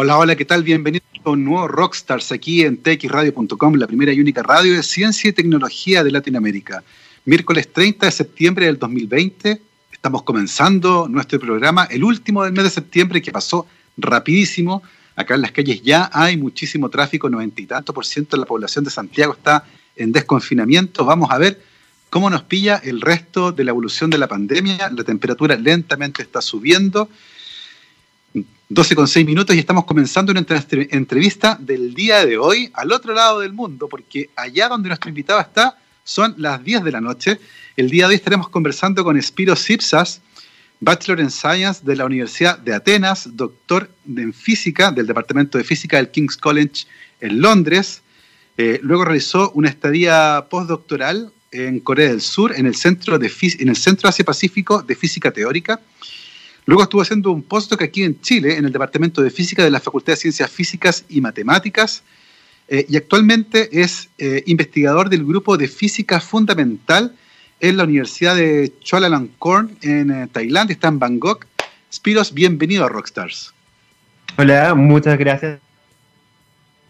Hola, hola, ¿qué tal? Bienvenidos a un nuevo Rockstars aquí en txradio.com, la primera y única radio de ciencia y tecnología de Latinoamérica. Miércoles 30 de septiembre del 2020, estamos comenzando nuestro programa, el último del mes de septiembre que pasó rapidísimo. Acá en las calles ya hay muchísimo tráfico, noventa y tanto por ciento de la población de Santiago está en desconfinamiento. Vamos a ver cómo nos pilla el resto de la evolución de la pandemia. La temperatura lentamente está subiendo 12 con 6 minutos y estamos comenzando una entrevista del día de hoy al otro lado del mundo, porque allá donde nuestro invitado está son las 10 de la noche. El día de hoy estaremos conversando con Spiro Sipsas, Bachelor en Science de la Universidad de Atenas, doctor en Física del Departamento de Física del King's College en Londres. Eh, luego realizó una estadía postdoctoral en Corea del Sur en el Centro, de, en el Centro Asia-Pacífico de Física Teórica Luego estuvo haciendo un postdoc aquí en Chile, en el Departamento de Física de la Facultad de Ciencias Físicas y Matemáticas, eh, y actualmente es eh, investigador del grupo de Física Fundamental en la Universidad de Chulalongkorn en eh, Tailandia, está en Bangkok. Spiros, bienvenido a Rockstars. Hola, muchas gracias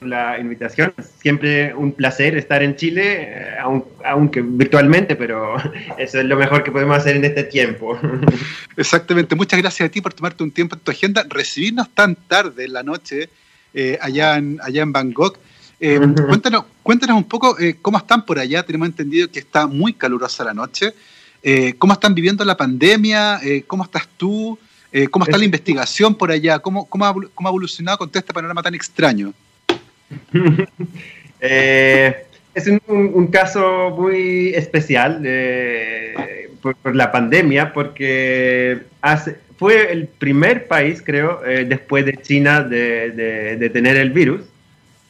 la invitación. Siempre un placer estar en Chile, eh, aunque virtualmente, pero eso es lo mejor que podemos hacer en este tiempo. Exactamente. Muchas gracias a ti por tomarte un tiempo en tu agenda, recibirnos tan tarde en la noche eh, allá, en, allá en Bangkok. Eh, cuéntanos, cuéntanos un poco cómo están por allá. Tenemos entendido que está muy calurosa la noche. ¿Cómo están viviendo la pandemia? ¿Cómo estás tú? ¿Cómo está la investigación por allá? ¿Cómo, cómo, ha, ¿Cómo ha evolucionado con todo este panorama tan extraño? Eh, es un, caso muy especial por, la pandemia porque fue el primer país, creo, eh, después de China de, tener el virus,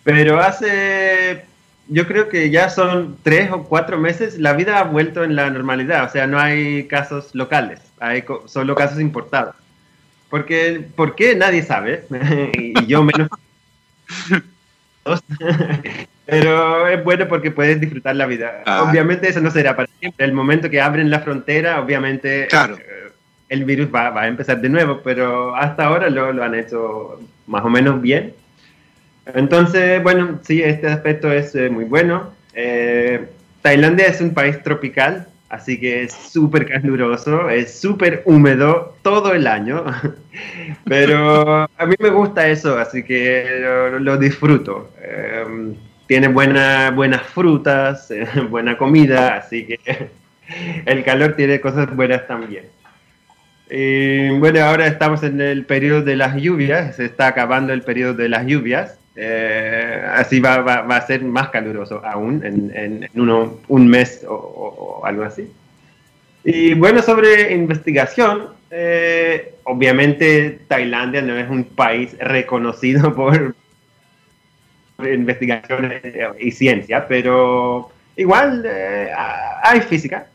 pero hace, yo creo que ya son tres o cuatro meses, la vida ha vuelto en la normalidad, o sea, no hay casos locales, hay solo casos importados. Porque, ¿Por qué? Nadie sabe, y yo menos. Pero es bueno porque puedes disfrutar la vida. Ah. Obviamente eso no será para siempre. El momento que abren la frontera, obviamente eh, el virus va, a empezar de nuevo, pero hasta ahora lo, lo, han hecho más o menos bien. Entonces, bueno, sí, este aspecto es eh, muy bueno. Eh, Tailandia es un país tropical, Así que es súper caluroso, es súper húmedo todo el año, pero a mí me gusta eso, así que lo, disfruto. Em, tiene buena, buenas frutas, buena comida, así que el calor tiene cosas buenas también. Bueno, ahora estamos en el periodo de las lluvias, se está acabando el periodo de las lluvias, eh, así va, va, a ser más caluroso aún en, uno, un mes o, algo así. Y bueno, sobre investigación, eh, obviamente Tailandia no es un país reconocido por investigación y ciencia, pero igual eh, hay física,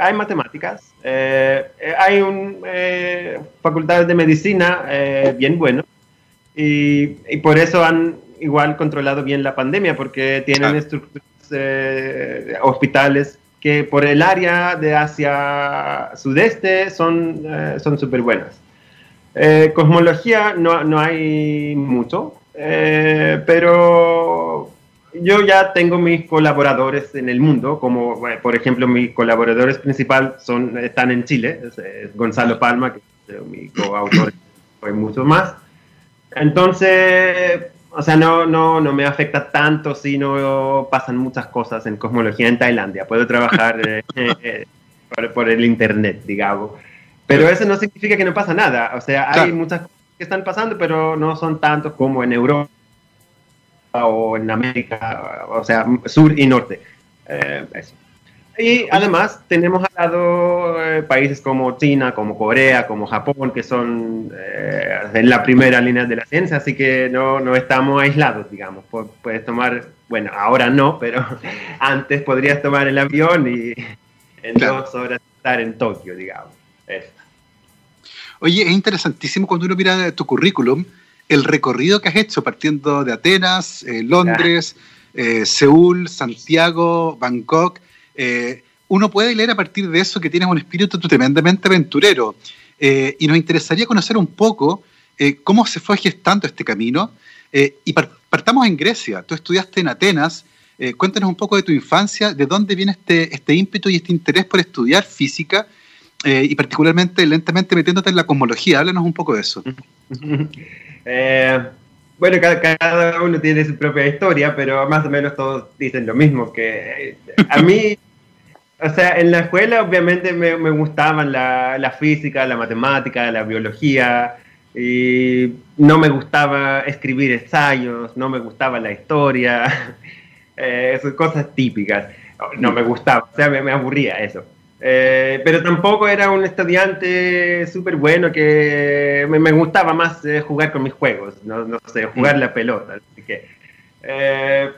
hay matemáticas, hay un, facultades de medicina bien bueno y, y, por eso han igual controlado bien la pandemia, porque tienen estructuras, eh, hospitales que por el área de Asia Sudeste son eh, son súper buenas. Eh, cosmología no, no, hay mucho, pero yo ya tengo mis colaboradores en el mundo, como por ejemplo mis colaboradores principales son, están en Chile, es, Gonzalo Palma, que es mi coautor, y muchos más. Entonces, o sea, no, no, no me afecta tanto si no pasan muchas cosas en cosmología en Tailandia. Puedo trabajar eh, eh, por, el internet, digamos. Pero eso no significa que no pasa nada. O sea, hay muchas cosas que están pasando, pero no son tantos como en Europa o en América, o sea, sur y norte. Eh, eso. Y además tenemos al lado eh, países como China, como Corea, como Japón, que son eh, en la primera línea de la ciencia, así que no, no estamos aislados, digamos. Puedes tomar, bueno, ahora no, pero antes podrías tomar el avión y en dos horas estar en Tokio, digamos. Oye, es interesantísimo cuando uno mira tu currículum, el recorrido que has hecho partiendo de Atenas, eh, Londres, Seúl, Santiago, Bangkok eh, uno puede leer a partir de eso que tienes un espíritu tremendamente aventurero. Eh, y nos interesaría conocer un poco eh, cómo se fue gestando este camino. Y partamos en Grecia. Tú estudiaste en Atenas. cuéntanos un poco de tu infancia, de dónde viene este, este ímpetu y este interés por estudiar física y particularmente lentamente metiéndote en la cosmología. Háblanos un poco de eso. bueno, cada, uno tiene su propia historia, pero más o menos todos dicen lo mismo, que a mí o sea, en la escuela obviamente me, me gustaban la, la, física, la matemática, la biología, y no me gustaba escribir ensayos, no me gustaba la historia, eh, esas cosas típicas. No me gustaba, o sea, me, me aburría eso. Eh, pero tampoco era un estudiante súper bueno que me, me, gustaba más eh, jugar con mis juegos, no, no sé, jugar mm. la pelota. Así que, eh,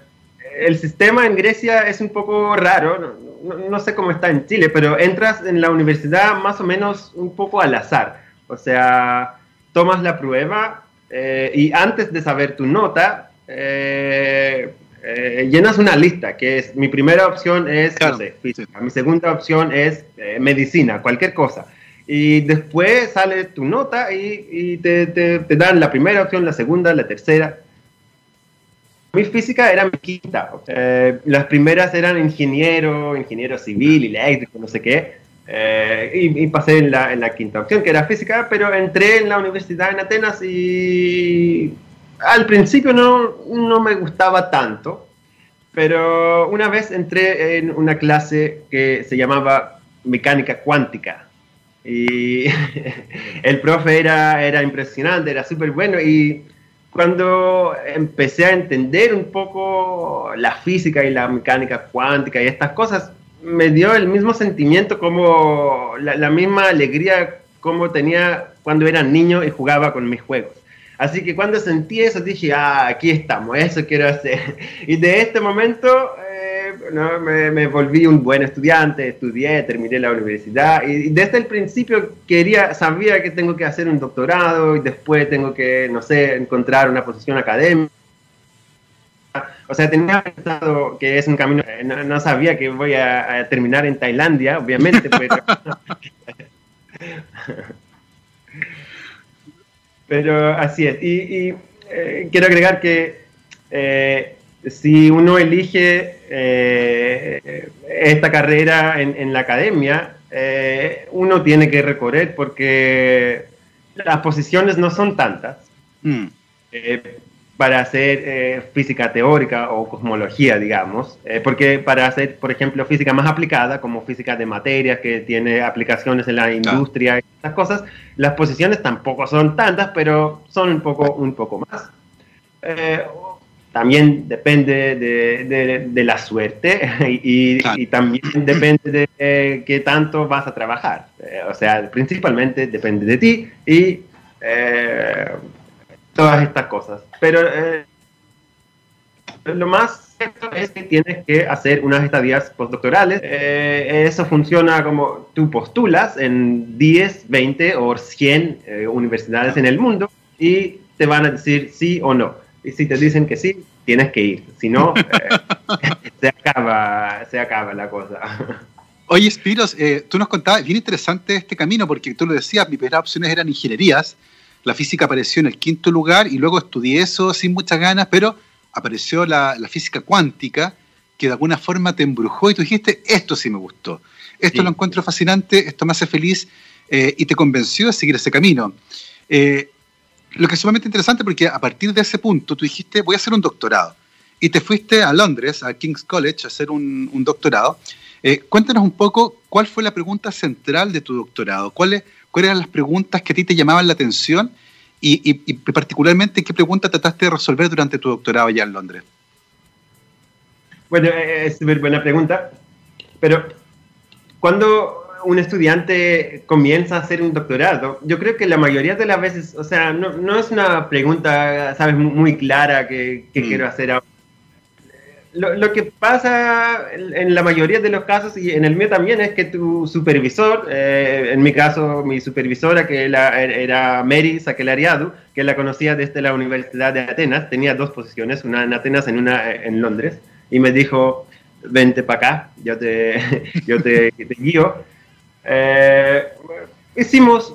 el sistema en Grecia es un poco raro, no, sé cómo está en Chile, pero entras en la universidad más o menos un poco al azar. O sea, tomas la prueba eh, y antes de saber tu nota, eh, eh, llenas una lista, que es, mi primera opción es física, mi segunda opción es medicina, cualquier cosa. Y después sale tu nota y, te, te dan la primera opción, la segunda, la tercera mi física era mi quinta. Eh, las primeras eran ingeniero, ingeniero civil, eléctrico, no sé qué. Eh, y, pasé en la, en la, quinta opción, que era física, pero entré en la universidad en Atenas y al principio no, no me gustaba tanto. Pero una vez entré en una clase que se llamaba mecánica cuántica. Y el profe era, era impresionante, era súper bueno y cuando empecé a entender un poco la física y la mecánica cuántica y estas cosas, me dio el mismo sentimiento como la, misma alegría como tenía cuando era niño y jugaba con mis juegos. Así que cuando sentí eso dije, ah, aquí estamos, eso quiero hacer. Y de este momento ¿no? me, volví un buen estudiante, estudié, terminé la universidad y, desde el principio quería, sabía que tengo que hacer un doctorado y después tengo que, no sé, encontrar una posición académica. O sea, tenía pensado que es un camino, no, sabía que voy a, terminar en Tailandia, obviamente, pero... pero así es. Y, eh, quiero agregar que eh, si uno elige eh, esta carrera en, la academia, eh, uno tiene que recorrer porque las posiciones no son tantas mm. eh, para hacer física teórica o cosmología, digamos, porque para hacer, por ejemplo, física más aplicada, como física de materias, que tiene aplicaciones en la industria y estas cosas, las posiciones tampoco son tantas, pero son un poco, un poco más también depende de, la suerte y, también depende de qué tanto vas a trabajar. Eh, o sea, principalmente depende de ti y eh, todas estas cosas. Pero eh, lo más cierto es que tienes que hacer unas estadías postdoctorales. eso funciona como tú postulas en 10, 20 o 100 universidades en el mundo y te van a decir sí o no. Y si te dicen que sí, tienes que ir. Si no, eh, se, acaba, se acaba la cosa. Oye, Spiros, eh, tú nos contabas, bien interesante este camino, porque tú lo decías, mis primeras opciones eran ingenierías, la física apareció en el quinto lugar y luego estudié eso sin muchas ganas, pero apareció la, física cuántica, que de alguna forma te embrujó y tú dijiste, esto sí me gustó, esto lo encuentro fascinante, esto me hace feliz eh, y te convenció de seguir ese camino. Eh, lo que es sumamente interesante porque a partir de ese punto tú dijiste, voy a hacer un doctorado. Y te fuiste a Londres, a King's College, a hacer un, doctorado. Eh, cuéntanos un poco cuál fue la pregunta central de tu doctorado, cuáles, cuáles eran las preguntas que a ti te llamaban la atención y, particularmente qué pregunta trataste de resolver durante tu doctorado allá en Londres. Bueno, es súper buena pregunta, pero cuando un estudiante comienza a hacer un doctorado, yo creo que la mayoría de las veces, o sea, no, no es una pregunta, sabes, muy clara que, que mm. quiero hacer ahora. Lo, lo, que pasa en la mayoría de los casos, y en el mío también, es que tu supervisor, eh, en mi caso, mi supervisora, que era, era Mary Sakelariadu, que la conocía desde la Universidad de Atenas, tenía dos posiciones, una en Atenas y una en Londres, y me dijo, vente para acá, yo te, yo te, te guío. Eh, hicimos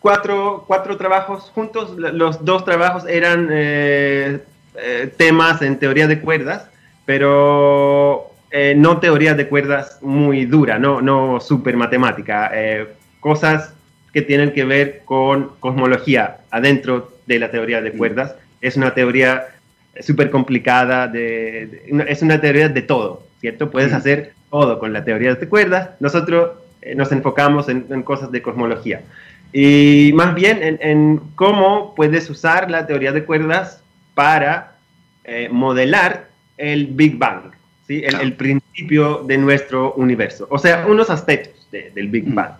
cuatro, cuatro trabajos juntos. Los dos trabajos eran temas en teoría de cuerdas, pero no teoría de cuerdas muy dura, no, no super matemática, cosas que tienen que ver con cosmología adentro de la teoría de cuerdas. Es una teoría súper complicada, de, es una teoría de todo, ¿cierto? Puedes hacer todo con la teoría de cuerdas. Nosotros eh, nos enfocamos en, cosas de cosmología. Y más bien en, cómo puedes usar la teoría de cuerdas para eh, modelar el Big Bang, ¿sí? El, principio de nuestro universo. O sea, unos aspectos del Big Bang.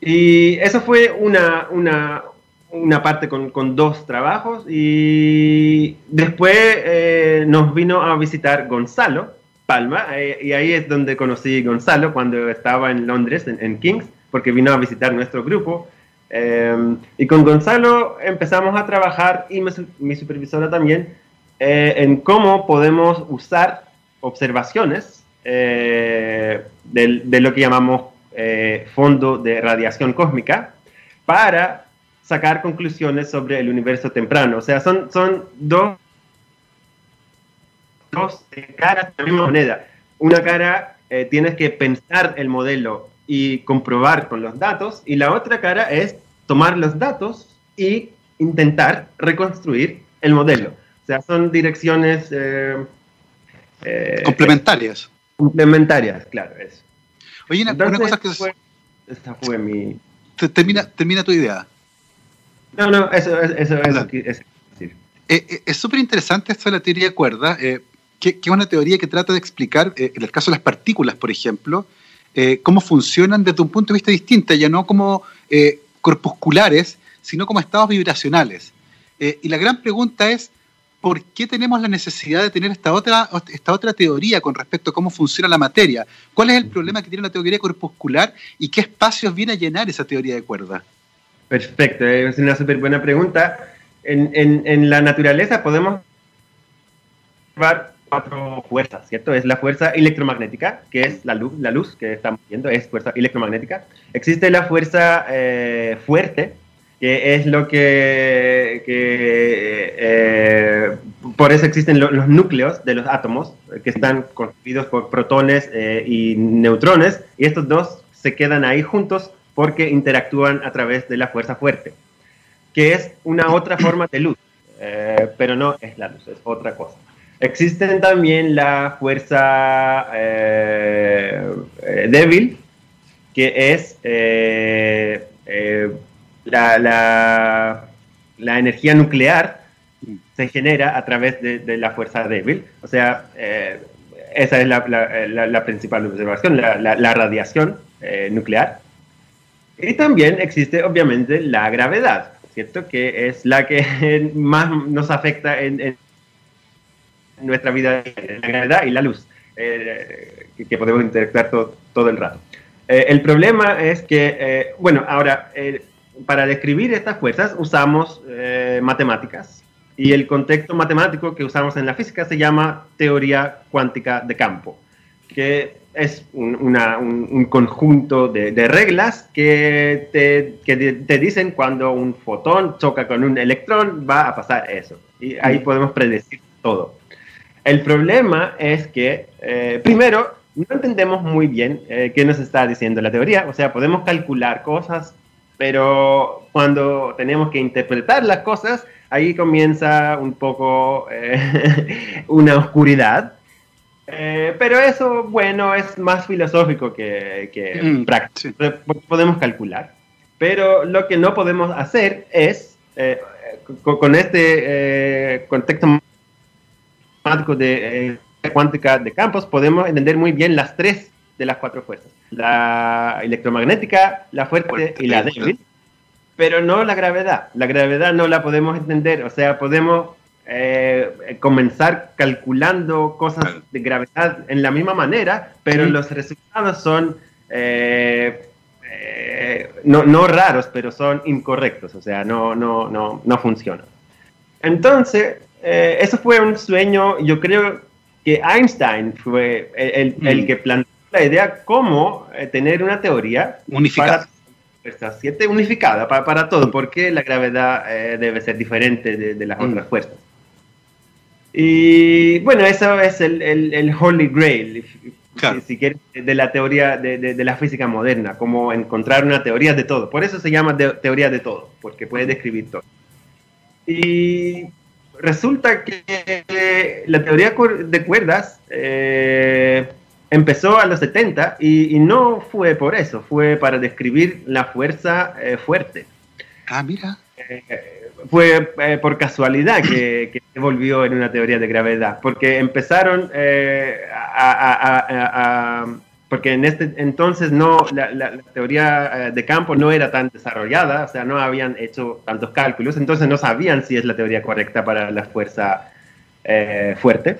Y eso fue una, una, una parte con, con, dos trabajos y después eh, nos vino a visitar Gonzalo Palma eh, y ahí es donde conocí a Gonzalo cuando estaba en Londres, en, King's, porque vino a visitar nuestro grupo. Eh, y con Gonzalo empezamos a trabajar y mi, supervisora también en cómo podemos usar observaciones de, de, lo que llamamos eh, fondo de radiación cósmica para sacar conclusiones sobre el universo temprano. O sea, son, son dos, dos caras de la misma moneda. Una cara eh, tienes que pensar el modelo y comprobar con los datos y la otra cara es tomar los datos y intentar reconstruir el modelo. O sea, son direcciones eh, complementarias. Complementarias, claro, eso. Oye, una, cosa que... esta fue mi... Termina, termina tu idea. No, no, eso, eso, eso, es decir. Eh, eh, es súper interesante esto de la teoría de cuerda, eh, que, es una teoría que trata de explicar, en el caso de las partículas, por ejemplo, cómo funcionan desde un punto de vista distinto, ya no como corpusculares, sino como estados vibracionales. y la gran pregunta es, ¿por qué tenemos la necesidad de tener esta otra, esta otra teoría con respecto a cómo funciona la materia? ¿Cuál es el problema que tiene la teoría corpuscular y qué espacios viene a llenar esa teoría de cuerda? Perfecto, es una súper buena pregunta. En, la naturaleza podemos observar cuatro fuerzas, ¿cierto? Es la fuerza electromagnética, que es la luz, la luz que estamos viendo, es fuerza electromagnética. Existe la fuerza eh, fuerte, que es lo que, eh, por eso existen los núcleos de los átomos, que están constituidos por protones eh, y neutrones, y estos dos se quedan ahí juntos porque interactúan a través de la fuerza fuerte, que es una otra forma de luz, eh, pero no es la luz, es otra cosa. Existen también la fuerza débil, que es la, la, energía nuclear se genera a través de, la fuerza débil. O sea, eh, esa es la, la, principal observación, la, radiación eh, nuclear. Y también existe, obviamente, la gravedad, ¿cierto? Que es la que más nos afecta en, nuestra vida, la gravedad y la luz, eh, que, podemos interactuar todo, el rato. el problema es que, bueno, ahora, para describir estas fuerzas usamos eh, matemáticas y el contexto matemático que usamos en la física se llama teoría cuántica de campo, que es un, conjunto de, reglas que, te, te, dicen cuando un fotón choca con un electrón va a pasar eso. Y ahí mm. podemos predecir todo. El problema es que, eh, primero, no entendemos muy bien eh, qué nos está diciendo la teoría, o sea, podemos calcular cosas, pero cuando tenemos que interpretar las cosas, ahí comienza un poco eh, una oscuridad. Eh, pero eso, bueno, es más filosófico que, mm, práctico. Podemos calcular. Pero lo que no podemos hacer es, con, este contexto matemático de cuántica de campos, podemos entender muy bien las tres de las cuatro fuerzas. La electromagnética, la fuerte y la débil, pero no la gravedad. La gravedad no la podemos entender, o sea, podemos eh, comenzar calculando cosas de gravedad en la misma manera, pero los resultados son eh, eh, no, no, raros, pero son incorrectos, o sea, no, no, no, no funcionan. Entonces, eso fue un sueño, yo creo que Einstein fue el, el, mm. que planteó la idea cómo eh, tener una teoría unificada. fuerzas 7 unificada para, para, todo, porque la gravedad eh, debe ser diferente de, las mm. otras fuerzas. Y bueno, eso es el, el, Holy Grail, si, quieres, de la teoría de, de, la física moderna, como encontrar una teoría de todo. Por eso se llama teoría de todo, porque puede describir todo. Y resulta que la teoría de cuerdas eh, empezó a los 70 y, no fue por eso, fue para describir la fuerza eh, fuerte. Ah, mira. Eh, fue eh, por casualidad que, se volvió en una teoría de gravedad, porque empezaron a, porque en este entonces no la, teoría de campo no era tan desarrollada, o sea, no habían hecho tantos cálculos, entonces no sabían si es la teoría correcta para la fuerza fuerte.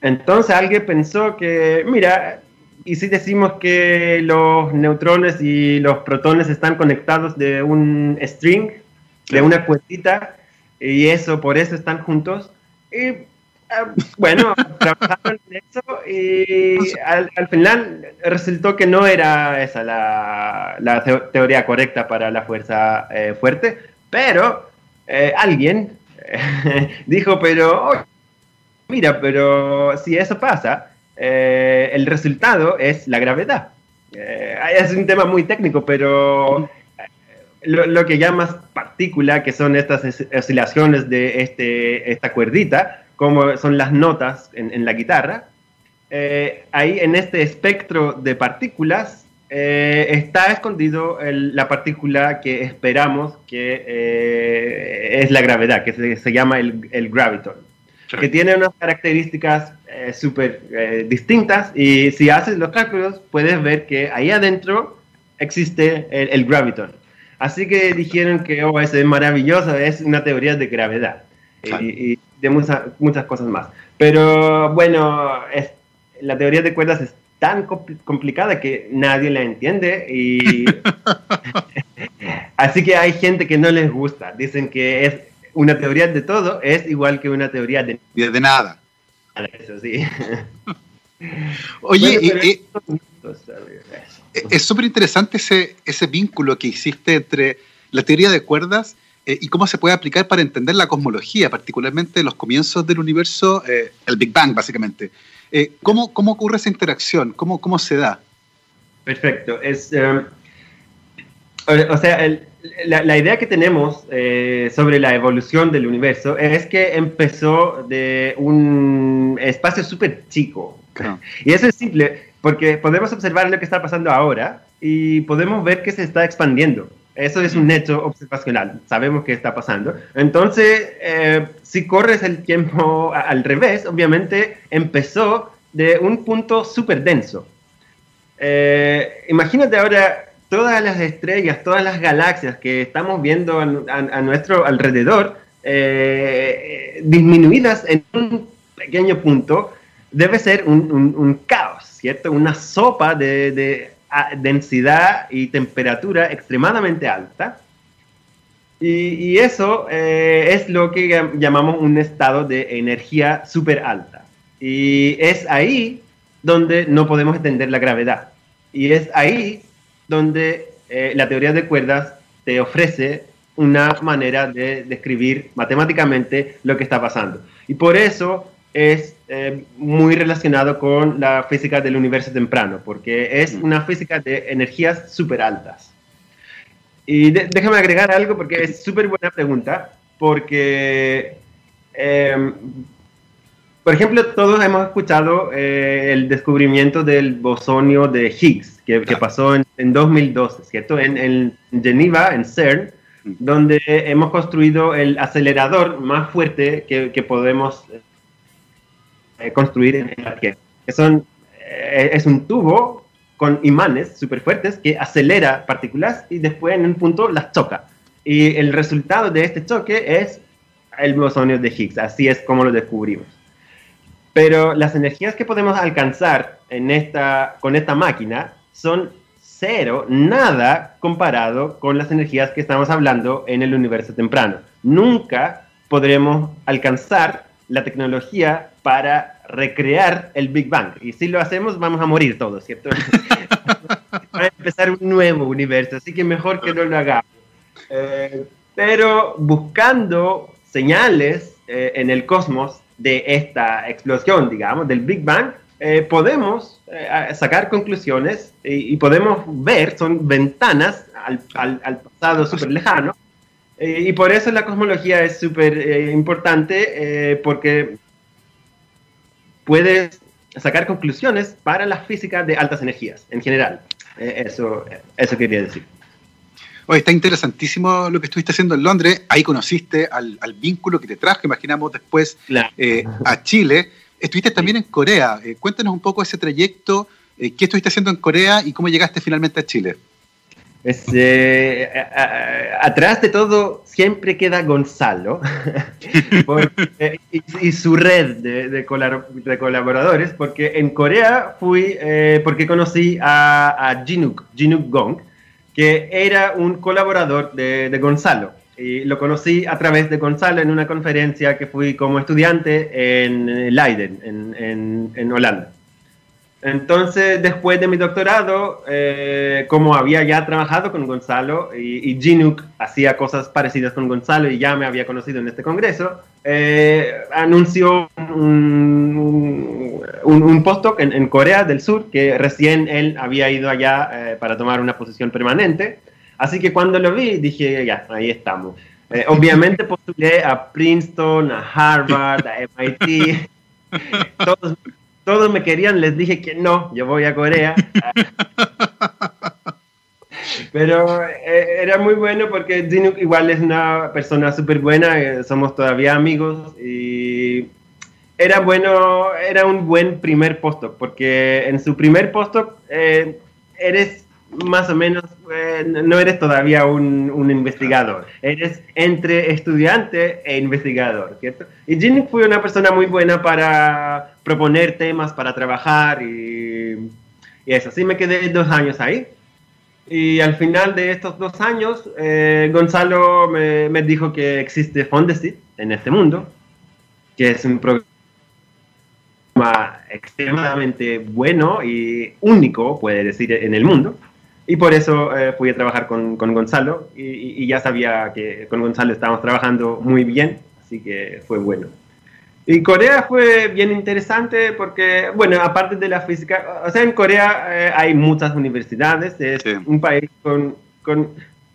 Entonces alguien pensó que, mira, y si decimos que los neutrones y los protones están conectados de un string, de una cuentita, y eso, por eso están juntos. Y bueno, trabajaron en eso y al, final resultó que no era esa la, teoría correcta para la fuerza eh, fuerte, pero eh, alguien dijo, pero mira, pero si eso pasa, eh, el resultado es la gravedad. Es un tema muy técnico, pero lo, que llamas partícula, que son estas oscilaciones de este, esta cuerdita, como son las notas en, la guitarra, ahí en este espectro de partículas está escondido la partícula que esperamos que es la gravedad, que se, llama el, el graviton que tiene unas características eh, súper eh, distintas y si haces los cálculos puedes ver que ahí adentro existe el, graviton. Así que dijeron que oh, eso es maravilloso, es una teoría de gravedad. Y, de muchas, muchas cosas más. Pero bueno, es, la teoría de cuerdas es tan complicada que nadie la entiende y así que hay gente que no les gusta, dicen que es una teoría de todo es igual que una teoría de, de nada. Eso sí. Oye, es súper interesante ese, ese vínculo que hiciste entre la teoría de cuerdas eh, y cómo se puede aplicar para entender la cosmología, particularmente los comienzos del universo, eh, el Big Bang, básicamente. Eh, ¿cómo, ¿cómo, ocurre esa interacción? ¿Cómo, cómo se da? Perfecto. Es, o sea, el, la, idea que tenemos eh, sobre la evolución del universo es que empezó de un espacio súper chico. Y eso es simple, porque podemos observar lo que está pasando ahora y podemos ver que se está expandiendo. Eso es un hecho observacional, sabemos qué está pasando. Entonces, eh, si corres el tiempo al revés, obviamente empezó de un punto súper denso. Eh, imagínate ahora todas las estrellas, todas las galaxias que estamos viendo a, nuestro alrededor, eh, disminuidas en un pequeño punto, debe ser un, caos, ¿cierto? Una sopa de, densidad y temperatura extremadamente alta. Y, eso eh, es lo que llamamos un estado de energía súper alta. Y es ahí donde no podemos entender la gravedad. Y es ahí donde eh, la teoría de cuerdas te ofrece una manera de describir matemáticamente lo que está pasando. Y por eso es eh, muy relacionado con la física del universo temprano, porque es una física de energías súper altas. Y déjame agregar algo porque es súper buena pregunta, porque em, por ejemplo, todos hemos escuchado eh, el descubrimiento del bosonio de Higgs, que, pasó en, 2012, ¿cierto? En, en, Geneva, en CERN, donde hemos construido el acelerador más fuerte que, podemos eh, construir en la Tierra. Son, eh, es un tubo con imanes súper fuertes que acelera partículas y después en un punto las choca. Y el resultado de este choque es el bosonio de Higgs. Así es como lo descubrimos. Pero las energías que podemos alcanzar en esta, con esta máquina son cero, nada comparado con las energías que estamos hablando en el universo temprano. Nunca podremos alcanzar la tecnología para recrear el Big Bang. Y si lo hacemos, vamos a morir todos, ¿cierto? a empezar un nuevo universo, así que mejor que no lo hagamos. Eh, pero buscando señales eh, en el cosmos de esta explosión, digamos, del Big Bang, eh, podemos sacar conclusiones y, podemos ver, son ventanas al, al pasado súper lejano, y por eso la cosmología es súper importante, porque puedes sacar conclusiones para la física de altas energías en general. Eh, eso, eso quería decir. Oye, está interesantísimo lo que estuviste haciendo en Londres. Ahí conociste al, vínculo que te trajo, imaginamos después, eh, a Chile. Estuviste también en Corea. Eh, cuéntanos un poco ese trayecto. ¿Qué estuviste haciendo en Corea y cómo llegaste finalmente a Chile? Este, atrás de todo siempre queda Gonzalo y, su red de, colaboradores, porque en Corea fui eh, porque conocí a, a Jinuk, Jinuk Gong, que era un colaborador de, Gonzalo. Y lo conocí a través de Gonzalo en una conferencia que fui como estudiante en Leiden, en, en Holanda. Entonces, después de mi doctorado, eh, como había ya trabajado con Gonzalo y, y Ginuk hacía cosas parecidas con Gonzalo y ya me había conocido en este congreso, eh, anunció un, un, postdoc en, Corea del Sur que recién él había ido allá eh, para tomar una posición permanente. Así que cuando lo vi, dije, ya, ahí estamos. obviamente postulé a Princeton, a Harvard, a MIT. Todos todos me querían, les dije que no, yo voy a Corea. Pero eh, era muy bueno porque Zinuk igual es una persona súper buena, eh, somos todavía amigos y era bueno, era un buen primer postdoc porque en su primer postdoc eh, eres más o menos, eh, no eres todavía un, un, investigador, eres entre estudiante e investigador, ¿cierto? Y Ginny fue una persona muy buena para proponer temas, para trabajar y, y eso. Así me quedé dos años ahí. Y al final de estos dos años, eh, Gonzalo me, dijo que existe Fondesit en este mundo, que es un programa extremadamente bueno y único, puede decir, en el mundo y por eso eh, fui a trabajar con, con Gonzalo y, ya sabía que con Gonzalo estábamos trabajando muy bien, así que fue bueno. Y Corea fue bien interesante porque, bueno, aparte de la física, o sea, en Corea eh, hay muchas universidades, es un país con, con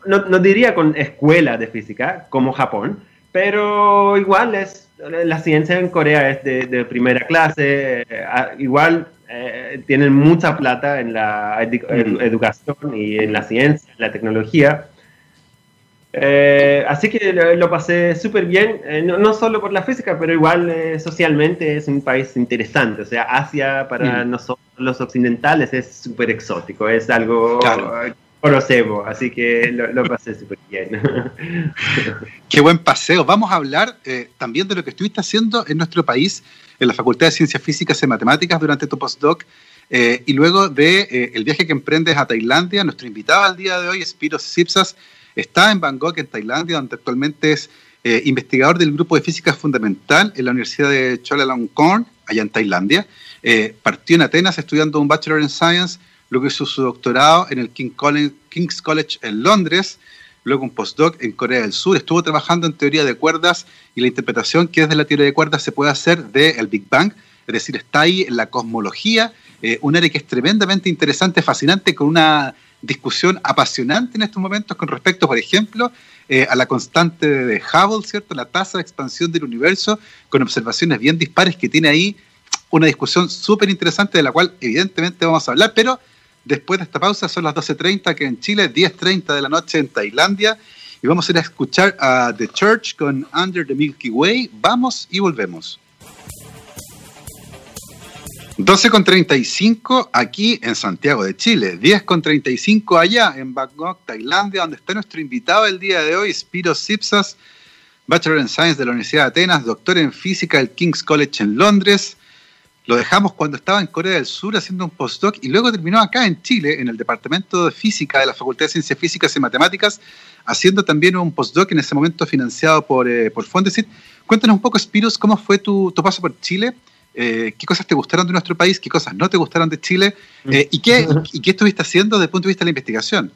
no, no, diría con escuela de física como Japón, pero igual es, la ciencia en Corea es de, de primera clase, eh, igual eh, tienen mucha plata en la educación y en la ciencia, en la tecnología. Eh, así que lo, pasé súper bien, eh, no, solo por la física, pero igual socialmente es un país interesante. O sea, Asia para nosotros los occidentales es súper exótico, es algo conocemos, así que lo, pasé súper bien. Qué buen paseo. Vamos a hablar también de lo que estuviste haciendo en nuestro país en la Facultad de Ciencias Físicas y Matemáticas durante tu postdoc. Eh, y luego de eh, el viaje que emprendes a Tailandia, nuestro invitado al día de hoy, Spiros Sipsas, está en Bangkok, en Tailandia, donde actualmente es eh, investigador del grupo de física fundamental en la Universidad de Chulalongkorn, allá en Tailandia. partió en Atenas estudiando un Bachelor in Science, luego hizo su doctorado en el King's College en Londres, luego un postdoc en Corea del Sur. Estuvo trabajando en teoría de cuerdas y la interpretación que desde la teoría de cuerdas se puede hacer del Big Bang, es decir, está ahí en la cosmología, eh, un área que es tremendamente interesante, fascinante, con una discusión apasionante en estos momentos con respecto, por ejemplo, eh, a la constante de Hubble, ¿cierto? La tasa de expansión del universo, con observaciones bien dispares que tiene ahí una discusión súper interesante de la cual evidentemente vamos a hablar, pero Después de esta pausa son las 12.30 que en Chile, 10.30 de la noche en Tailandia. Y vamos a ir a escuchar a The Church con Under the Milky Way. Vamos y volvemos. 12.35 aquí en Santiago de Chile, 10.35 allá en Bangkok, Tailandia, donde está nuestro invitado el día de hoy, Spiro Sipsas, Bachelor in Science de la Universidad de Atenas, doctor en Física del King's College en Londres, lo dejamos cuando estaba en Corea del Sur haciendo un postdoc y luego terminó acá en Chile, en el Departamento de Física de la Facultad de Ciencias Físicas y Matemáticas, haciendo también un postdoc en ese momento financiado por, eh, por Fondesit. Cuéntanos un poco, Spiros, cómo fue tu, paso por Chile, qué cosas te gustaron de nuestro país, qué cosas no te gustaron de Chile y, qué, y, qué estuviste haciendo desde el punto de vista de la investigación.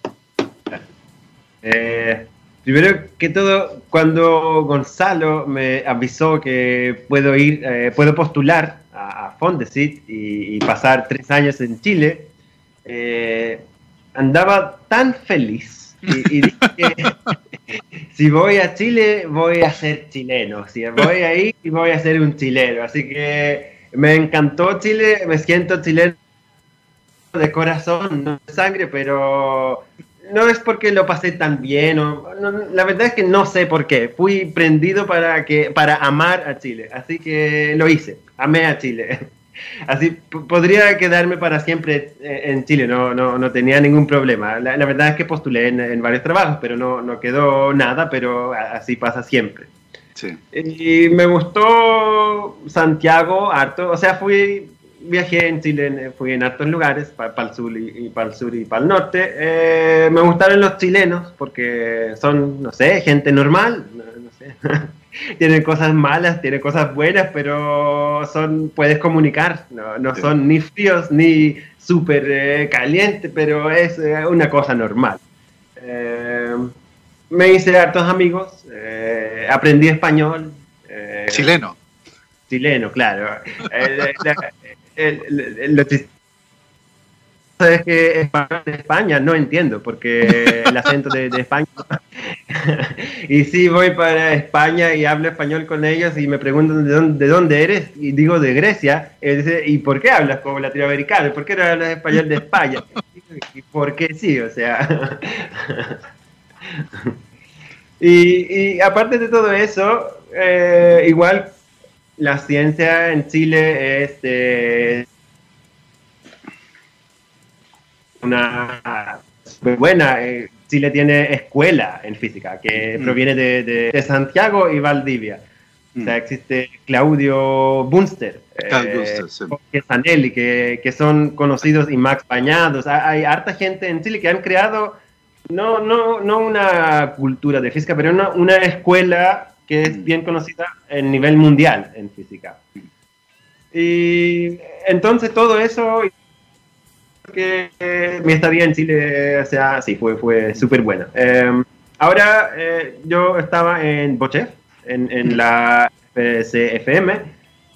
primero que todo, cuando Gonzalo me avisó que puedo ir, puedo postular a, a Fondesit y, y, pasar tres años en Chile, andaba tan feliz y, dije si voy a Chile voy a ser chileno, si voy ahí voy a ser un chileno, así que me encantó Chile, me siento chileno de corazón, no de sangre, pero no es porque lo pasé tan bien, la verdad es que no sé por qué, fui prendido para, que, para amar a Chile, así que lo hice, amé a Chile. Así podría quedarme para siempre eh, en Chile, no, no, no tenía ningún problema. La, verdad es que postulé en, varios trabajos, pero no, no, quedó nada, pero así pasa siempre. Sí. Y me gustó Santiago harto, o sea, fui, viajé en Chile, fui en hartos lugares, para el sur y, para el sur y para el norte. Eh, me gustaron los chilenos porque son, no sé, gente normal, no, no sé. tienen cosas malas, tienen cosas buenas, pero son puedes comunicar, no, son ni fríos ni súper eh, calientes, pero es eh, una cosa normal. Eh, me hice hartos amigos, aprendí español. chileno. Chileno, claro. lo es que de España no entiendo, porque el acento de, España. y si voy para España y hablo español con ellos y me preguntan de dónde, de dónde eres, y digo de Grecia, y dice, ¿y por qué hablas como latinoamericano? ¿Por qué no hablas español de España? y porque sí, o sea. y, aparte de todo eso, eh, igual la ciencia en Chile es. de una súper buena. Eh, Chile tiene escuela en física que mm. proviene de, Santiago y Valdivia. O sea, mm. existe Claudio Bunster, eh, que, que, son conocidos y Max Pañados. Hay harta gente en Chile que han creado no, no, no una cultura de física, pero una, una escuela que es mm. bien conocida en nivel mundial en física. Y entonces todo eso que mi estadía en Chile, o sea, sí, fue, fue súper buena. Em, ahora eh, yo estaba en Bochef, en, en la CFM,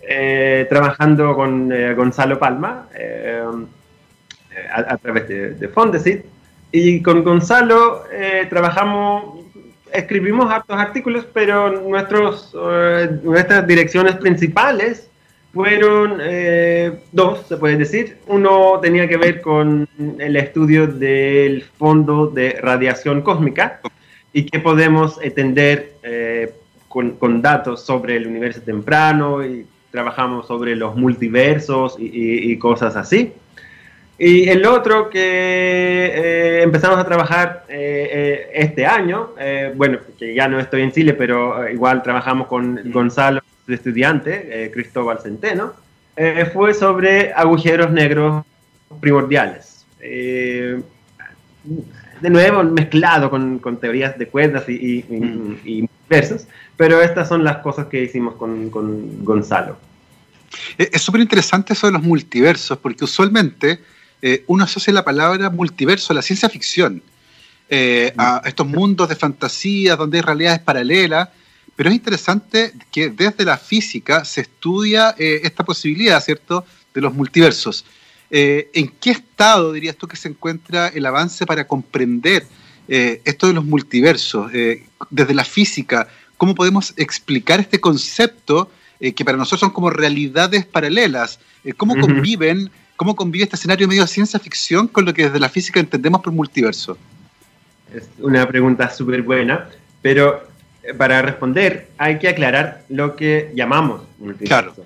eh, trabajando con eh, Gonzalo Palma em, a, través de, de Fondesit. Y con Gonzalo trabajamos, escribimos hartos artículos, pero nuestros, nuestras direcciones principales fueron eh, dos, se puede decir. Uno tenía que ver con el estudio del fondo de radiación cósmica y qué podemos entender eh, con, datos sobre el universo temprano y trabajamos sobre los multiversos y, cosas así. Y el otro que eh, empezamos a trabajar este año, bueno, que ya no estoy en Chile, pero igual trabajamos con Gonzalo de estudiante, eh, Cristóbal Centeno, eh, fue sobre agujeros negros primordiales. Eh, de nuevo, mezclado con, con teorías de cuerdas y, y, mm. pero estas son las cosas que hicimos con, con Gonzalo. Es súper interesante eso de los multiversos, porque usualmente uno asocia la palabra multiverso a la ciencia ficción, a estos mundos de fantasía donde hay realidades paralelas, pero es interesante que desde la física se estudia eh, esta posibilidad, ¿cierto?, de los multiversos. Eh, ¿En qué estado dirías tú que se encuentra el avance para comprender eh, esto de los multiversos? desde la física, ¿cómo podemos explicar este concepto que para nosotros son como realidades paralelas? ¿Cómo conviven, cómo convive este escenario medio de ciencia ficción con lo que desde la física entendemos por multiverso? Es una pregunta súper buena, pero para responder hay que aclarar lo que llamamos multiverso. Claro.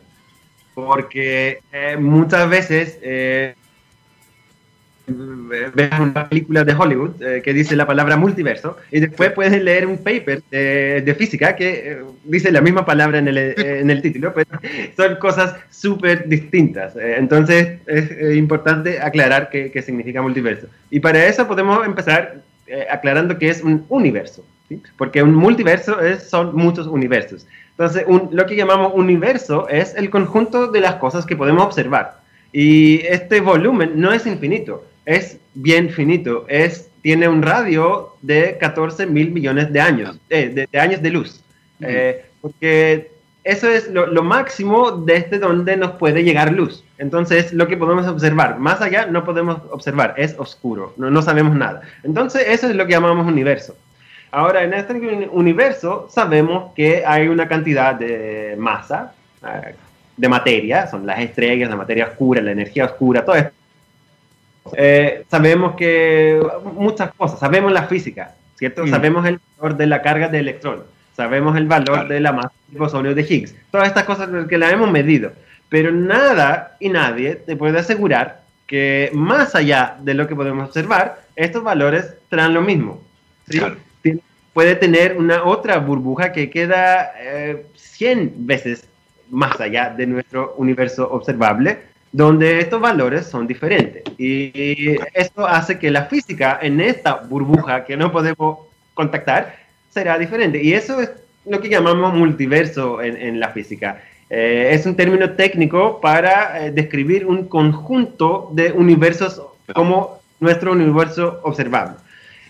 Porque eh, muchas veces eh, ves una película de Hollywood eh, que dice la palabra multiverso y después puedes leer un paper de, física que dice la misma palabra en el, en el título, pero son cosas súper distintas. entonces es importante aclarar qué, qué significa multiverso. Y para eso podemos empezar aclarando que es un universo porque un multiverso es, son muchos universos. Entonces, lo que llamamos universo es el conjunto de las cosas que podemos observar. Y este volumen no es infinito, es bien finito, es, tiene un radio de 14 mil millones de años, eh, de, años de luz. Eh, porque eso es lo, máximo desde donde nos puede llegar luz. Entonces, lo que podemos observar, más allá no podemos observar, es oscuro, no, no sabemos nada. Entonces, eso es lo que llamamos universo. Ahora, en este universo sabemos que hay una cantidad de masa, eh, de materia, son las estrellas, la materia oscura, la energía oscura, todo esto. Eh, sabemos que muchas cosas, sabemos la física, ¿cierto? Mm. Sabemos el valor de la carga de electrón, sabemos el valor de la masa de bosonio de Higgs, todas estas cosas que las hemos medido, pero nada y nadie te puede asegurar que más allá de lo que podemos observar, estos valores serán lo mismo. Puede tener una otra burbuja que queda 100 eh, veces más allá de nuestro universo observable, donde estos valores son diferentes. Y esto hace que la física en esta burbuja que no podemos contactar será diferente. Y eso es lo que llamamos multiverso en, la física. Eh, es un término técnico para eh, describir un conjunto de universos como nuestro universo observable.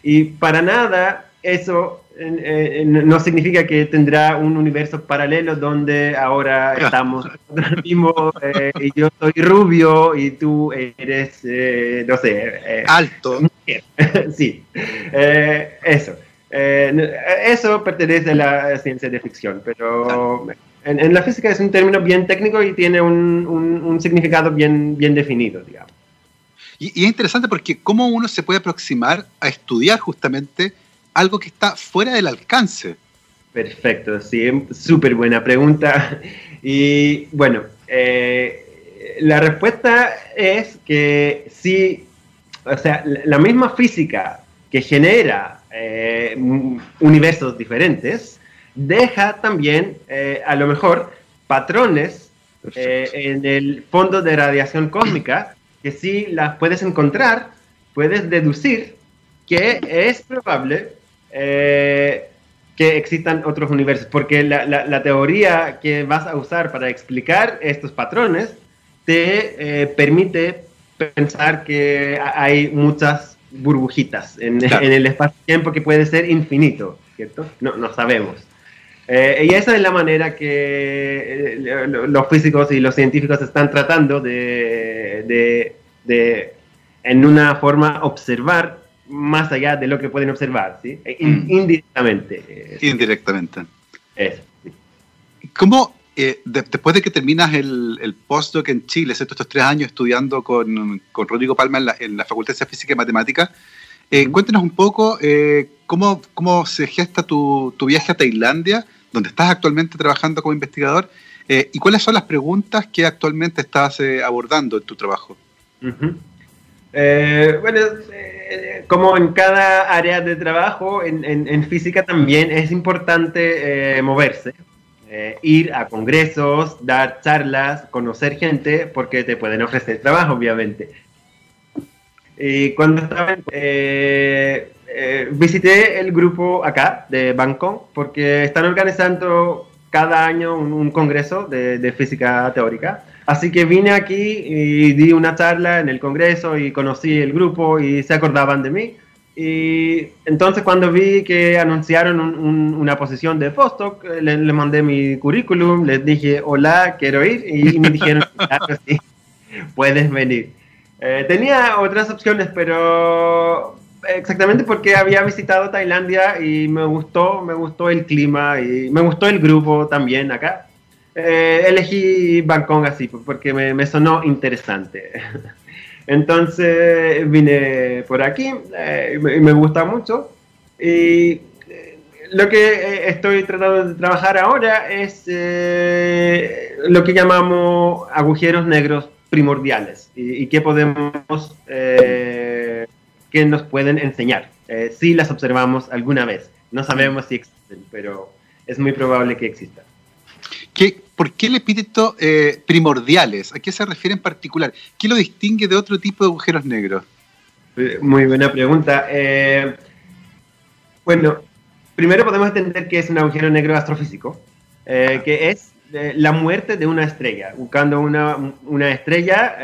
Y para nada eso eh, no significa que tendrá un universo paralelo donde ahora estamos mismo eh, y yo soy rubio y tú eres, eh, no sé, alto. sí, eso. eso pertenece a la ciencia de ficción, pero en, la física es un término bien técnico y tiene un, un, significado bien, bien definido, digamos. Y, y es interesante porque cómo uno se puede aproximar a estudiar justamente algo que está fuera del alcance? Perfecto, sí, súper buena pregunta. Y bueno, eh, la respuesta es que sí, o sea, la misma física que genera eh, universos diferentes, deja también eh, a lo mejor patrones en el fondo de radiación cósmica que si las puedes encontrar, puedes deducir que es probable eh, que existan otros universos, porque la, la, teoría que vas a usar para explicar estos patrones te eh, permite pensar que hay muchas burbujitas en, en el espacio-tiempo que puede ser infinito, ¿cierto? No, no sabemos. Eh, y esa es la manera que los físicos y los científicos están tratando de, de, de en una forma, observar más allá de lo que pueden observar, ¿sí? E mm. Indirectamente. Indirectamente. Eso. ¿Cómo, eh, después de que terminas el, el postdoc en Chile, estos tres años estudiando con, con Rodrigo Palma en la, en la, Facultad de Física y Matemática, eh, cuéntanos un poco eh, cómo, cómo se gesta tu, tu, viaje a Tailandia, donde estás actualmente trabajando como investigador, y cuáles son las preguntas que actualmente estás abordando en tu trabajo. Bueno, como en cada área de trabajo, en, física también es importante eh, moverse, eh, ir a congresos, dar charlas, conocer gente, porque te pueden ofrecer trabajo, obviamente. Y cuando estaba, eh, visité el grupo acá de Bangkok, porque están organizando cada año un, congreso de física teórica. Así que vine aquí y di una charla en el Congreso y conocí el grupo y se acordaban de mí. Y entonces cuando vi que anunciaron una posición de postdoc, le, mandé mi currículum, les dije, hola, quiero ir, y, me dijeron, claro, sí, puedes venir. Eh, tenía otras opciones, pero exactamente porque había visitado Tailandia y me gustó, me gustó el clima y me gustó el grupo también acá. Eh, elegí Bangkok así porque me, sonó interesante. Entonces vine por aquí eh, y me, gusta mucho. Y eh, lo que estoy tratando de trabajar ahora es lo que llamamos agujeros negros primordiales y, qué podemos, que nos pueden enseñar si las observamos alguna vez. No sabemos si existen, pero es muy probable que existan. ¿Por qué el epíteto eh, primordiales? ¿A qué se refiere en particular? ¿Qué lo distingue de otro tipo de agujeros negros? Eh, muy buena pregunta. Eh, bueno, primero podemos entender que es un agujero negro astrofísico. que es la muerte de una estrella. Cuando una, una estrella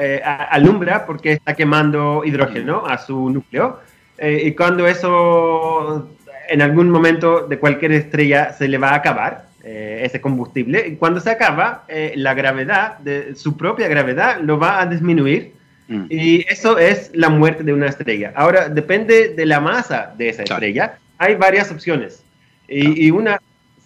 alumbra porque está quemando hidrógeno a su núcleo, y cuando eso en algún momento de cualquier estrella se le va a acabar, eh, ese combustible. Y cuando se acaba, eh, la gravedad, de, su propia gravedad, lo va a disminuir. Mm. Y eso es la muerte de una estrella. Ahora, depende de la masa de esa estrella. Hay varias opciones. Y, una,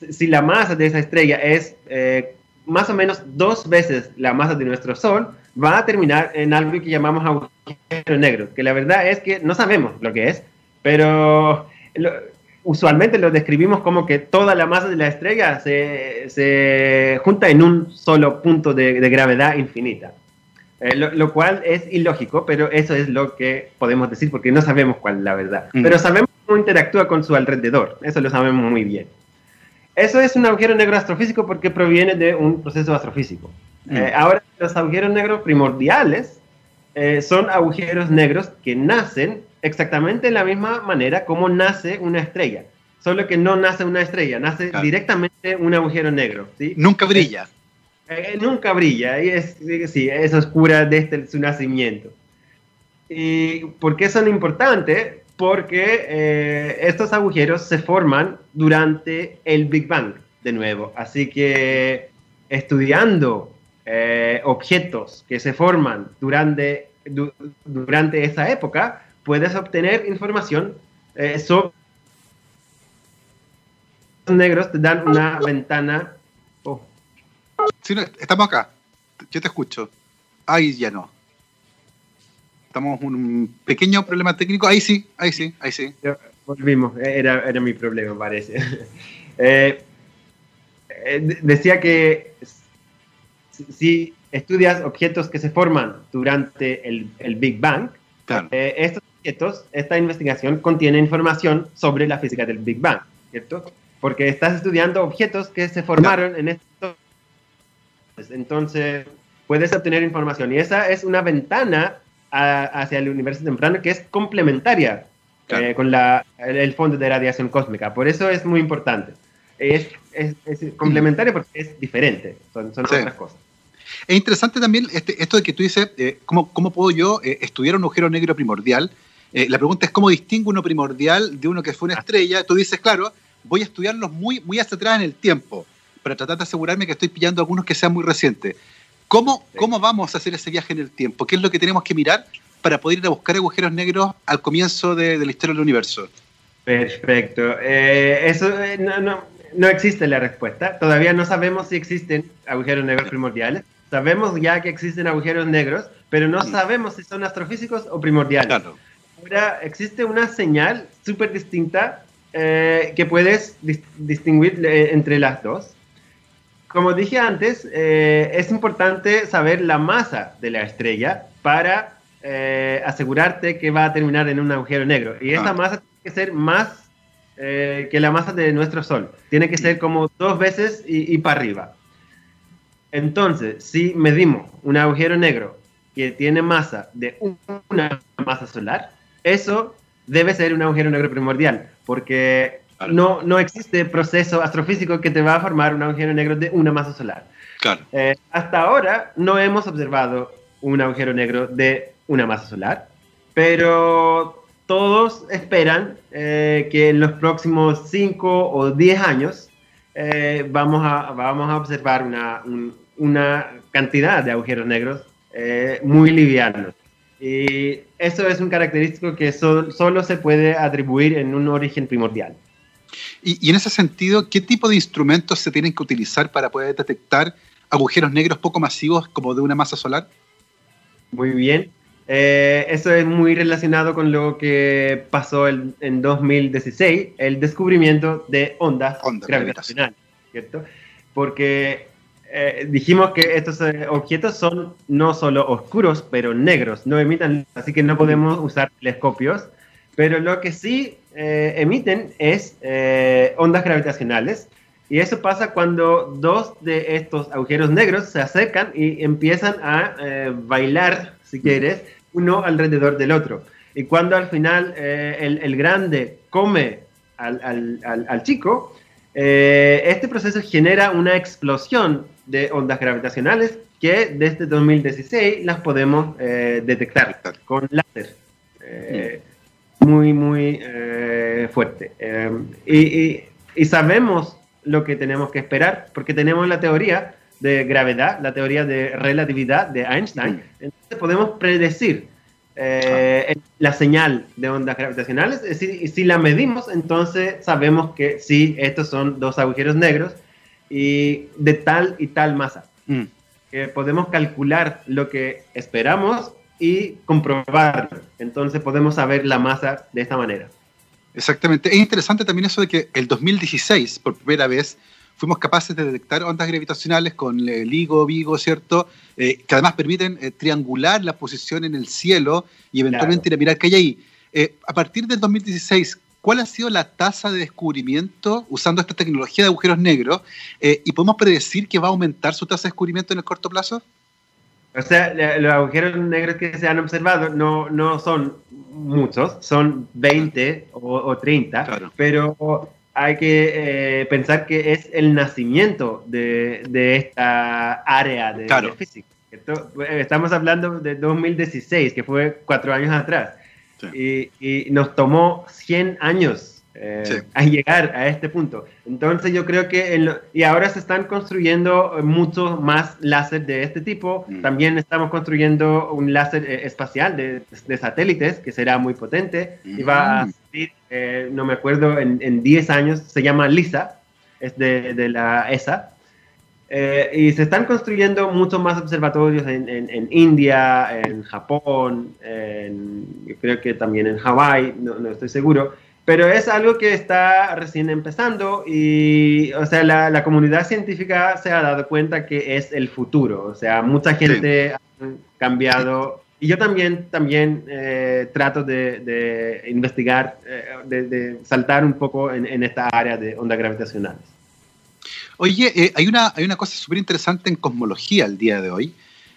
si la masa de esa estrella es eh, más o menos dos veces la masa de nuestro Sol, va a terminar en algo que llamamos agujero negro, que la verdad es que no sabemos lo que es, pero usualmente lo describimos como que toda la masa de la estrella se, junta en un solo punto de, gravedad infinita. Eh, lo, cual es ilógico, pero eso es lo que podemos decir porque no sabemos cuál es la verdad. Mm. Pero sabemos cómo interactúa con su alrededor, eso lo sabemos muy bien. Eso es un agujero negro astrofísico porque proviene de un proceso astrofísico. Mm. Eh, ahora, los agujeros negros primordiales eh, son agujeros negros que nacen exactamente de la misma manera como nace una estrella. Solo que no nace una estrella, nace directamente un agujero negro. ¿sí? Nunca brilla. Eh, nunca brilla, y es, sí, es oscura desde su nacimiento. ¿Y por qué son importantes? Porque eh, estos agujeros se forman durante el Big Bang, de nuevo. Así que estudiando eh, objetos que se forman durante, durante esa época, puedes obtener información eh, sobre los negros, te dan una ventana. Oh. Sí, estamos acá. Yo te escucho. Ahí ya no. Estamos en un pequeño problema técnico. Ahí sí, ahí sí, ahí sí. volvimos. Era, era mi problema, parece. Eh, eh, decía que si estudias objetos que se forman durante el, el Big Bang, estos esta investigación contiene información sobre la física del Big Bang, ¿cierto? Porque estás estudiando objetos que se formaron en estos... Entonces, puedes obtener información y esa es una ventana hacia el universo temprano que es complementaria eh, con la, el, fondo de radiación cósmica. Por eso es muy importante. Es, es, complementaria porque es diferente, son, son otras cosas. Es interesante también este, esto de que tú dices, eh, ¿cómo, ¿cómo, puedo yo eh, estudiar un agujero negro primordial? Eh, la pregunta es cómo distingo uno primordial de uno que fue una estrella. Tú dices, claro, voy a estudiarlos muy, muy hacia atrás en el tiempo, para tratar de asegurarme que estoy pillando algunos que sean muy recientes. ¿Cómo, ¿Cómo vamos a hacer ese viaje en el tiempo? ¿Qué es lo que tenemos que mirar para poder ir a buscar agujeros negros al comienzo de, la historia del universo? Perfecto. Eh, eso eh, no, no, existe la respuesta. Todavía no sabemos si existen agujeros negros primordiales. Sabemos ya que existen agujeros negros, pero no mm. sabemos si son astrofísicos o primordiales. Claro. Existe una señal súper distinta eh, que puedes distinguir eh, entre las dos. Como dije antes, eh, es importante saber la masa de la estrella para asegurarte que va a terminar en un agujero negro. Y esa ah. masa tiene que ser más que la masa de nuestro Sol. Tiene que ser como dos veces y, y para arriba. Entonces, si medimos un agujero negro que tiene masa de una masa solar, eso debe ser un agujero negro primordial, porque no, no existe proceso astrofísico que te va a formar un agujero negro de una masa solar. Eh, hasta ahora no hemos observado un agujero negro de una masa solar, pero todos esperan eh, que en los próximos 5 o 10 años eh, vamos, a, vamos a observar una, una cantidad de agujeros negros muy livianos. Y eso es un característico que solo se puede atribuir en un origen primordial. Y, en ese sentido, ¿qué tipo de instrumentos se tienen que utilizar para poder detectar agujeros negros poco masivos como de una masa solar? Muy bien. Eh, eso es muy relacionado con lo que pasó en 2016, el descubrimiento de ondas, ondas gravitacionales, ¿cierto? Porque eh, dijimos que estos eh, objetos son no solo oscuros, pero negros, no emiten, así que no podemos usar telescopios, pero lo que sí eh, emiten es ondas gravitacionales, y eso pasa cuando dos de estos agujeros negros se acercan y empiezan a bailar, si quieres, uno alrededor del otro. Y cuando al final el, grande come al, al chico, este proceso genera una explosión de ondas gravitacionales que desde 2016 las podemos detectar con láser. Mm. Muy, muy fuerte. y, y sabemos lo que tenemos que esperar, porque tenemos la teoría de gravedad, la teoría de relatividad de Einstein, entonces podemos predecir eh, la señal de ondas gravitacionales, es decir, si la medimos, entonces sabemos que sí, estos son dos agujeros negros y de tal y tal masa. Mm. Podemos calcular lo que esperamos y comprobarlo. Entonces podemos saber la masa de esta manera. Exactamente. Es interesante también eso de que el 2016, por primera vez, fuimos capaces de detectar ondas gravitacionales con LIGO, Vigo, ¿cierto? Eh, que además permiten eh, triangular la posición en el cielo y eventualmente ir a mirar qué hay ahí. Eh, a partir del 2016, ¿cuál ha sido la tasa de descubrimiento usando esta tecnología de agujeros negros? ¿Y podemos predecir que va a aumentar su tasa de descubrimiento en el corto plazo? O sea, los agujeros negros que se han observado no, no son muchos, son 20 o, 30, pero hay que eh, pensar que es el nacimiento de, de esta área de, física. estamos hablando de 2016, que fue cuatro años atrás, y, y, nos tomó 100 años eh, a llegar a este punto. Entonces yo creo que, y ahora se están construyendo muchos más láser de este tipo. Mm. También estamos construyendo un láser eh, espacial de, satélites que será muy potente y va a mm. salir, eh, no me acuerdo, en, 10 años, se llama LISA, es de, de la ESA. y se están construyendo muchos más observatorios en, en, India, en Japón, yo creo que también en Hawái, no, no estoy seguro pero es algo que está recién empezando y, o sea, la, la, comunidad científica se ha dado cuenta que es el futuro. O sea, mucha gente ha cambiado y yo también, también eh, trato de, de investigar, eh, de, de, saltar un poco en, en, esta área de ondas gravitacionales. Oye, eh, hay, una, hay una cosa súper interesante en cosmología el día de hoy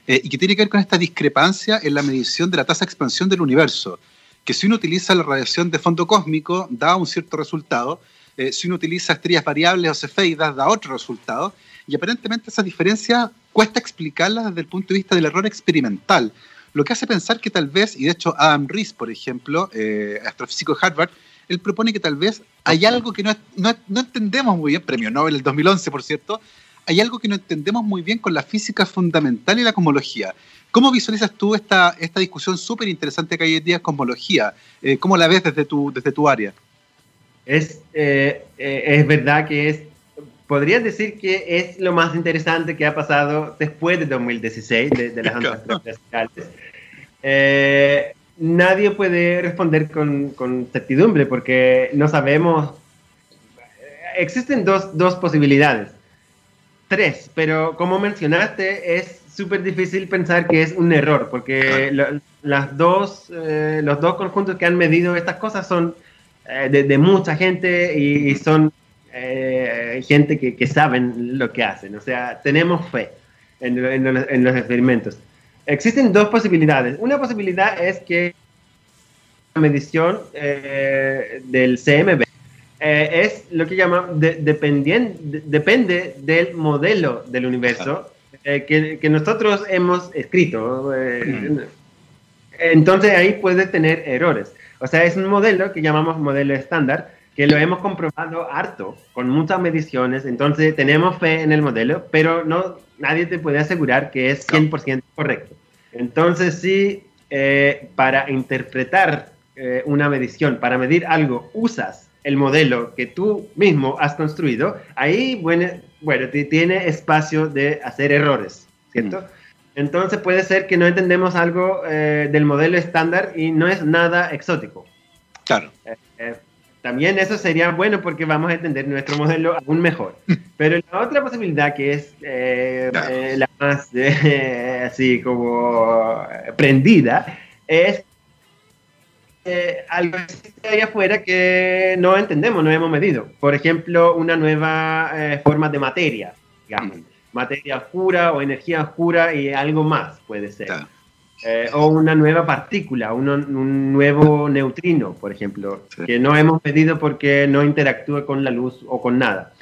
y que tiene que ver con esta discrepancia en la medición de la tasa de expansión del universo que si uno utiliza la radiación de fondo cósmico da un cierto resultado, eh, si uno utiliza estrellas variables o cefeidas da otro resultado, y aparentemente esa diferencia cuesta explicarla desde el punto de vista del error experimental, lo que hace pensar que tal vez, y de hecho Adam Rees, por ejemplo, eh, astrofísico de Harvard, él propone que tal vez hay algo que no, no, no entendemos muy bien, premio Nobel del 2011, por cierto, hay algo que no entendemos muy bien con la física fundamental y la cosmología. ¿Cómo visualizas tú esta, esta discusión súper interesante que hay hoy en día cosmología? Eh, ¿Cómo la ves desde tu, desde tu área? Es, eh, es verdad que es, podrías decir que es lo más interesante que ha pasado después de 2016, de, las ondas eh, nadie puede responder con, con, certidumbre porque no sabemos. Existen dos, dos posibilidades. Tres, pero como mencionaste, es súper difícil pensar que es un error, porque las dos, eh, los dos conjuntos que han medido estas cosas son eh, de, mucha gente y, son gente que, que, saben lo que hacen. O sea, tenemos fe en, en, los, experimentos. Existen dos posibilidades. Una posibilidad es que la medición del CMB es lo que llama depende del modelo del universo eh, que, nosotros hemos escrito. Eh, entonces ahí puede tener errores. O sea, es un modelo que llamamos modelo estándar, que lo hemos comprobado harto, con muchas mediciones. Entonces tenemos fe en el modelo, pero no, nadie te puede asegurar que es 100% correcto. Entonces sí, eh, para interpretar una medición, para medir algo, usas el modelo que tú mismo has construido, ahí, bueno, bueno, tiene espacio de hacer errores, ¿cierto? Mm. Entonces puede ser que no entendemos algo eh, del modelo estándar y no es nada exótico. Claro. Eh, eh, también eso sería bueno porque vamos a entender nuestro modelo aún mejor. Pero la otra posibilidad que es la más así como prendida es eh, algo existe ahí afuera que no entendemos, no hemos medido. Por ejemplo, una nueva eh, forma de materia, digamos. Mm. Materia oscura o energía oscura y algo más puede ser. Eh, o una nueva partícula, un nuevo neutrino, por ejemplo, que no hemos medido porque no interactúa con la luz o con nada.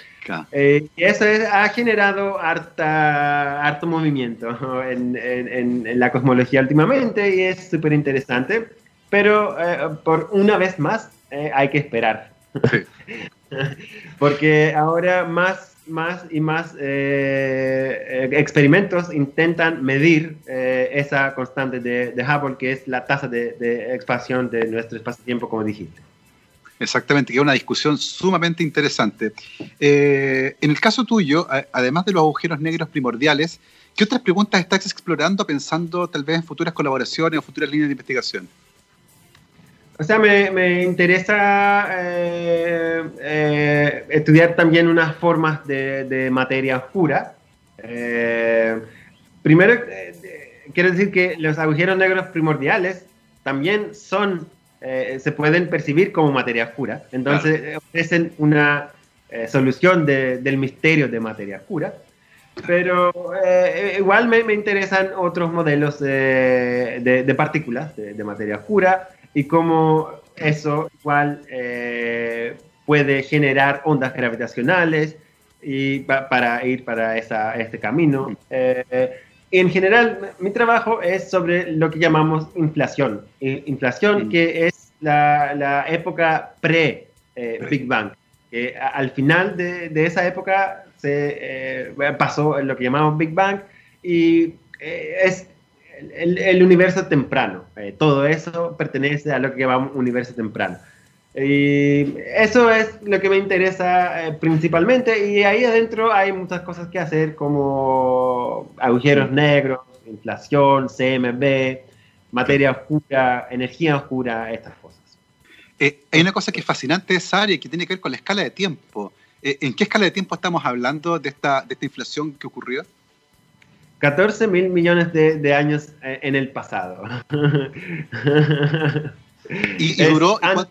Eh, y eso ha generado harta, harto movimiento en, en, la cosmología últimamente y es súper interesante, pero eh, por una vez más hay que esperar. porque ahora más más y más eh, experimentos intentan medir eh, esa constante de, Hubble, que es la tasa de, expansión de nuestro espacio-tiempo, como dijiste. Exactamente, que es una discusión sumamente interesante. Eh, en el caso tuyo, además de los agujeros negros primordiales, ¿qué otras preguntas estás explorando pensando tal vez en futuras colaboraciones o futuras líneas de investigación? O sea, me, interesa eh, eh, estudiar también unas formas de, materia oscura. Eh, primero, quiero decir que los agujeros negros primordiales también son, se pueden percibir como materia oscura. Entonces, ofrecen una solución del misterio de materia oscura. Pero igual me, interesan otros modelos de, partículas de materia oscura y cómo eso igual eh, puede generar ondas gravitacionales y para ir para esa, este camino. Eh, en general, mi trabajo es sobre lo que llamamos inflación. Inflación mm. que es la, la época pre-Big Bang. Que al final de, de esa época se eh, pasó lo que llamamos Big Bang y es el, universo temprano. Eh, todo eso pertenece a lo que llamamos universo temprano. Y eso es lo que me interesa eh, principalmente y ahí adentro hay muchas cosas que hacer como agujeros negros, inflación, CMB, materia oscura, energía oscura, estas cosas. Eh, hay una cosa que es fascinante de esa área que tiene que ver con la escala de tiempo. ¿En qué escala de tiempo estamos hablando de esta, de esta inflación que ocurrió? 14 mil millones de, años eh, en el pasado. ¿Y, duró? Ah,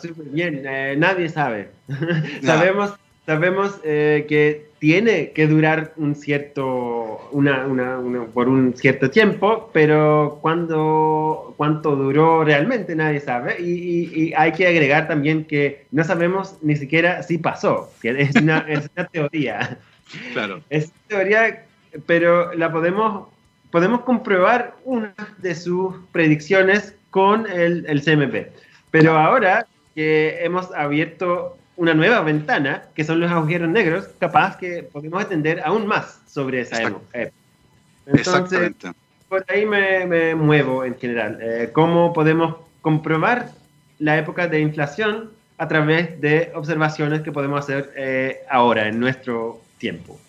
súper bien. Eh, nadie sabe. sabemos sabemos eh, que tiene que durar un cierto, una, una, por un cierto tiempo, pero cuando, cuánto duró realmente nadie sabe. Y, hay que agregar también que no sabemos ni siquiera si pasó, que es una, es una teoría. Claro. Es teoría, pero la podemos, podemos comprobar una de sus predicciones con el, el CMP. Pero ahora que hemos abierto una nueva ventana, que son los agujeros negros, capaz que podemos entender aún más sobre esa época. Entonces, por ahí me, muevo en general. Eh, ¿Cómo podemos comprobar la época de inflación a través de observaciones que podemos hacer eh, ahora, en nuestro tiempo.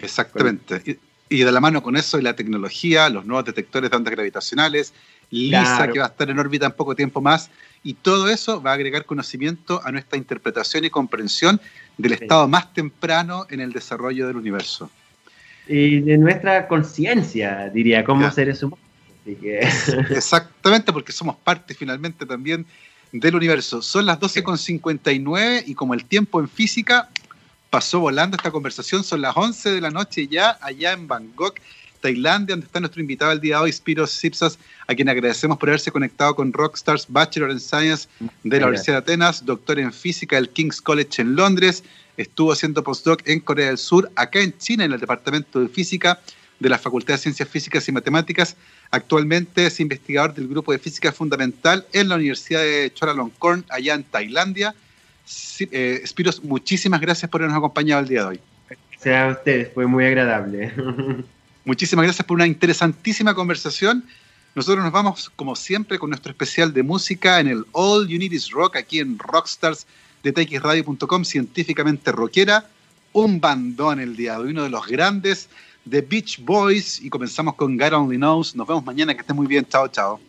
Exactamente. Y, de la mano con eso y la tecnología, los nuevos detectores de ondas gravitacionales, LISA que va a estar en órbita en poco tiempo más, y todo eso va a agregar conocimiento a nuestra interpretación y comprensión del estado más temprano en el desarrollo del universo. Y de nuestra conciencia, diría, como seres humanos. Exactamente, porque somos parte finalmente también del universo. Son las 12.59 y como el tiempo en física pasó volando esta conversación. Son las 11 de la noche ya, allá en Bangkok, Tailandia, donde está nuestro invitado el día de hoy, Spiros Sipsas, a quien agradecemos por haberse conectado con Rockstars, Bachelor in Science de la Universidad de Atenas, doctor en física del King's College en Londres, estuvo haciendo postdoc en Corea del Sur, acá en China, en el Departamento de Física de la Facultad de Ciencias Físicas y Matemáticas. Actualmente es investigador del Grupo de Física Fundamental en la Universidad de Chulalongkorn, allá en Tailandia eh, Spiros, muchísimas gracias por habernos acompañado el día de hoy. Gracias a ustedes, fue muy agradable. Muchísimas gracias por una interesantísima conversación. Nosotros nos vamos, como siempre, con nuestro especial de música en el All You Need Is Rock, aquí en Rockstars de txradio.com, científicamente rockera. Un bandón el día de hoy, uno de los grandes de Beach Boys. Y comenzamos con God Only Knows. Nos vemos mañana, que esté muy bien. Chao, chao.